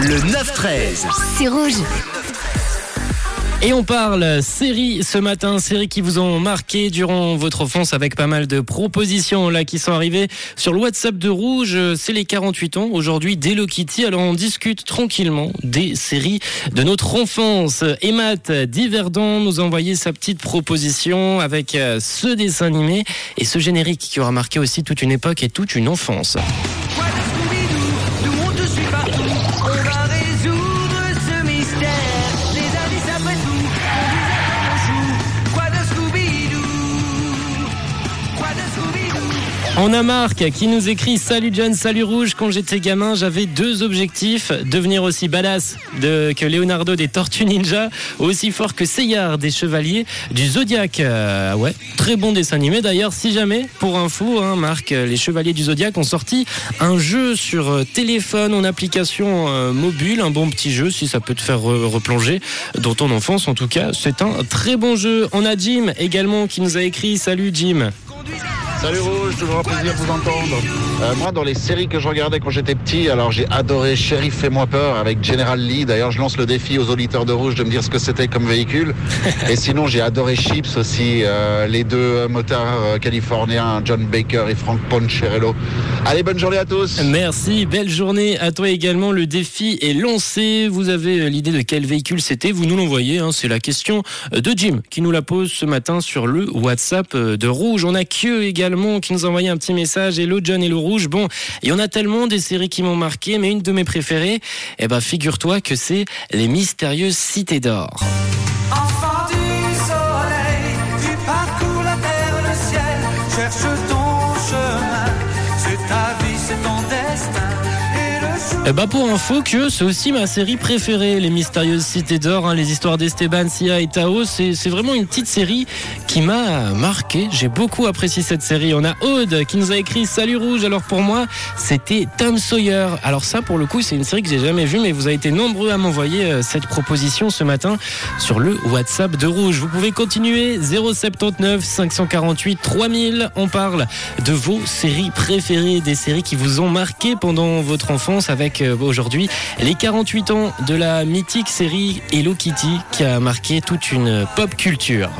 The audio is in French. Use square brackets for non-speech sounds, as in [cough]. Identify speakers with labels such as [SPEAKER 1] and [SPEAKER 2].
[SPEAKER 1] Le 9-13.
[SPEAKER 2] C'est rouge.
[SPEAKER 3] Et on parle série ce matin, série qui vous ont marqué durant votre enfance avec pas mal de propositions là qui sont arrivées sur le WhatsApp de Rouge. C'est les 48 ans aujourd'hui d'Hello Kitty. Alors on discute tranquillement des séries de notre enfance. Emmat d'Iverdon nous a envoyé sa petite proposition avec euh, ce dessin animé et ce générique qui aura marqué aussi toute une époque et toute une enfance.
[SPEAKER 4] On va résoudre On
[SPEAKER 3] a Marc qui nous écrit Salut John, salut Rouge. Quand j'étais gamin, j'avais deux objectifs devenir aussi badass que Leonardo des Tortues Ninja, aussi fort que Seyard des Chevaliers du Zodiac. Euh, ouais, très bon dessin animé d'ailleurs. Si jamais, pour info, hein, Marc, les Chevaliers du Zodiac ont sorti un jeu sur euh, téléphone en application euh, mobile, un bon petit jeu si ça peut te faire re- replonger dans ton enfance. En tout cas, c'est un très bon jeu. On a Jim également qui nous a écrit Salut Jim.
[SPEAKER 5] Salut Rouge, toujours un plaisir de vous entendre. Euh, moi, dans les séries que je regardais quand j'étais petit, alors j'ai adoré Sheriff Fais-moi peur avec General Lee. D'ailleurs, je lance le défi aux auditeurs de Rouge de me dire ce que c'était comme véhicule. [laughs] Et sinon, j'ai adoré Chips aussi, euh, les deux euh, motards euh, californiens, John Baker et Frank Poncherello. Allez, bonne journée à tous.
[SPEAKER 3] Merci, belle journée à toi également. Le défi est lancé. Vous avez l'idée de quel véhicule c'était Vous nous l'envoyez. hein. C'est la question de Jim qui nous la pose ce matin sur le WhatsApp de Rouge. On a que également qui nous a envoyé un petit message. Hello John, hello Rouge. Bon, il y en a tellement des séries qui m'ont marqué, mais une de mes préférées, eh ben figure-toi que c'est Les Mystérieuses Cités d'Or.
[SPEAKER 4] Le
[SPEAKER 3] Bah pour info que c'est aussi ma série préférée, Les Mystérieuses Cités d'Or, hein, les histoires d'Esteban, Sia et Tao. C'est c'est vraiment une petite série qui m'a marqué. J'ai beaucoup apprécié cette série. On a Aude qui nous a écrit Salut Rouge. Alors pour moi, c'était Tom Sawyer. Alors ça, pour le coup, c'est une série que j'ai jamais vue, mais vous avez été nombreux à m'envoyer euh, cette proposition ce matin sur le WhatsApp de Rouge. Vous pouvez continuer 079 548 3000. On parle de vos séries préférées, des séries qui vous ont marqué pendant votre enfance avec euh, aujourd'hui les 48 ans de la mythique série Hello Kitty qui a marqué toute une pop culture.